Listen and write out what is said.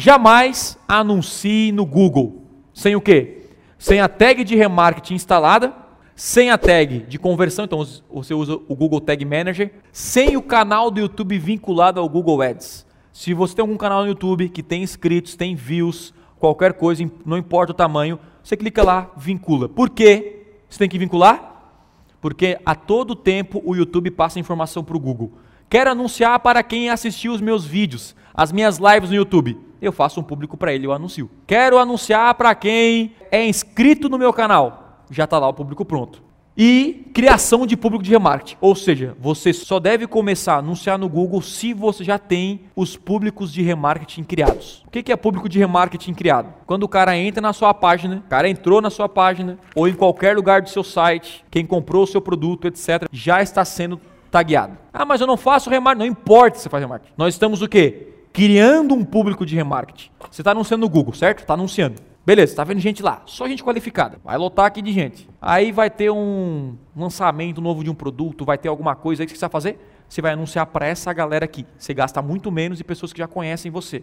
Jamais anuncie no Google. Sem o quê? Sem a tag de remarketing instalada, sem a tag de conversão, então você usa o Google Tag Manager, sem o canal do YouTube vinculado ao Google Ads. Se você tem algum canal no YouTube que tem inscritos, tem views, qualquer coisa, não importa o tamanho, você clica lá, vincula. Por que você tem que vincular? Porque a todo tempo o YouTube passa informação para o Google. Quero anunciar para quem assistiu os meus vídeos, as minhas lives no YouTube. Eu faço um público para ele, eu anuncio. Quero anunciar para quem é inscrito no meu canal. Já está lá o público pronto e criação de público de remarketing. Ou seja, você só deve começar a anunciar no Google se você já tem os públicos de remarketing criados. O que é público de remarketing criado? Quando o cara entra na sua página, o cara entrou na sua página ou em qualquer lugar do seu site, quem comprou o seu produto, etc., já está sendo tagueado. Ah, mas eu não faço remarketing. Não importa se você faz remarketing. Nós estamos o quê? Criando um público de remarketing. Você está anunciando no Google, certo? Está anunciando. Beleza, tá vendo gente lá, só gente qualificada. Vai lotar aqui de gente. Aí vai ter um lançamento novo de um produto, vai ter alguma coisa aí que você vai fazer? Você vai anunciar para essa galera aqui. Você gasta muito menos e pessoas que já conhecem você.